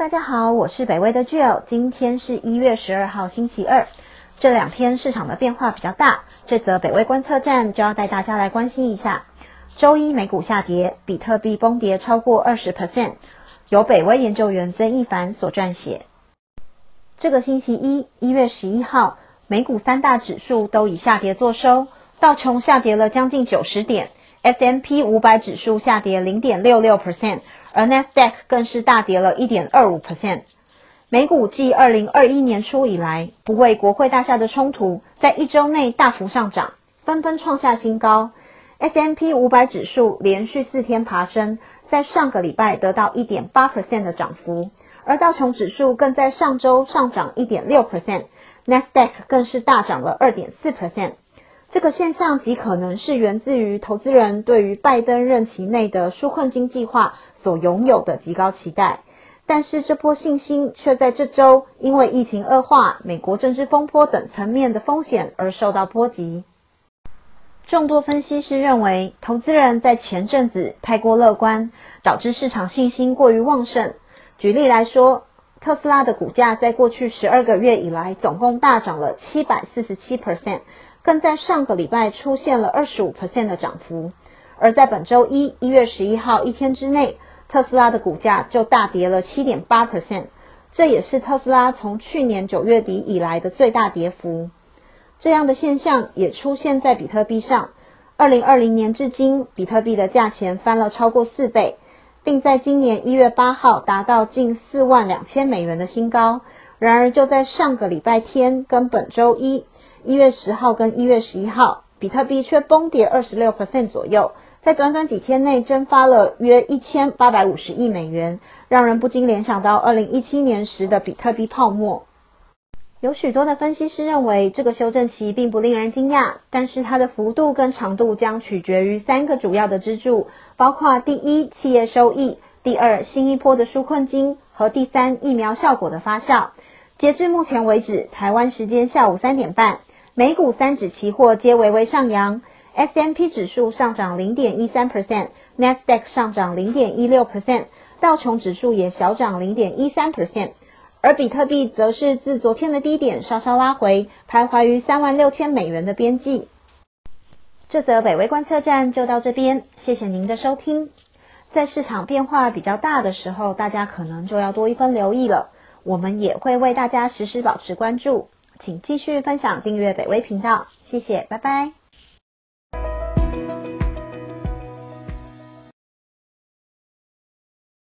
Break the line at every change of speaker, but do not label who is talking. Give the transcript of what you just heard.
大家好，我是北威的 Jill，今天是一月十二号星期二。这两天市场的变化比较大，这则北威观测站就要带大家来关心一下。周一美股下跌，比特币崩跌超过二十 percent，由北威研究员曾一凡所撰写。这个星期一，一月十一号，美股三大指数都以下跌作收，道琼下跌了将近九十点，S M P 五百指数下跌零点六六 percent，而 Nasdaq 更是大跌了一点二五 percent。美股继二零二一年初以来，不为国会大厦的冲突，在一周内大幅上涨，纷纷创下新高。S&P 五百指数连续四天爬升，在上个礼拜得到一点八 percent 的涨幅，而道琼指数更在上周上涨一点六 percent，Nasdaq 更是大涨了二点四 percent。这个现象极可能是源自于投资人对于拜登任期内的纾困金计划所拥有的极高期待。但是这波信心却在这周因为疫情恶化、美国政治风波等层面的风险而受到波及。众多分析师认为，投资人在前阵子太过乐观，导致市场信心过于旺盛。举例来说，特斯拉的股价在过去十二个月以来总共大涨了七百四十七 percent，更在上个礼拜出现了二十五 percent 的涨幅。而在本周一一月十一号一天之内，特斯拉的股价就大跌了七点八 percent，这也是特斯拉从去年九月底以来的最大跌幅。这样的现象也出现在比特币上。二零二零年至今，比特币的价钱翻了超过四倍，并在今年一月八号达到近四万两千美元的新高。然而，就在上个礼拜天跟本周一一月十号跟一月十一号，比特币却崩跌二十六 percent 左右。在短短几天内蒸发了约一千八百五十亿美元，让人不禁联想到二零一七年时的比特币泡沫。有许多的分析师认为，这个修正期并不令人惊讶，但是它的幅度跟长度将取决于三个主要的支柱，包括第一，企业收益；第二，新一波的纾困金；和第三，疫苗效果的发酵。截至目前为止，台湾时间下午三点半，美股三指期货皆微微上扬。S&P 指数上涨零点一三 percent，Nasdaq 上涨零点一六 percent，道琼指数也小涨零点一三 percent，而比特币则是自昨天的低点稍稍拉回，徘徊于三万六千美元的边际。这则北威观测站就到这边，谢谢您的收听。在市场变化比较大的时候，大家可能就要多一分留意了。我们也会为大家实时保持关注，请继续分享订阅北威频道，谢谢，拜拜。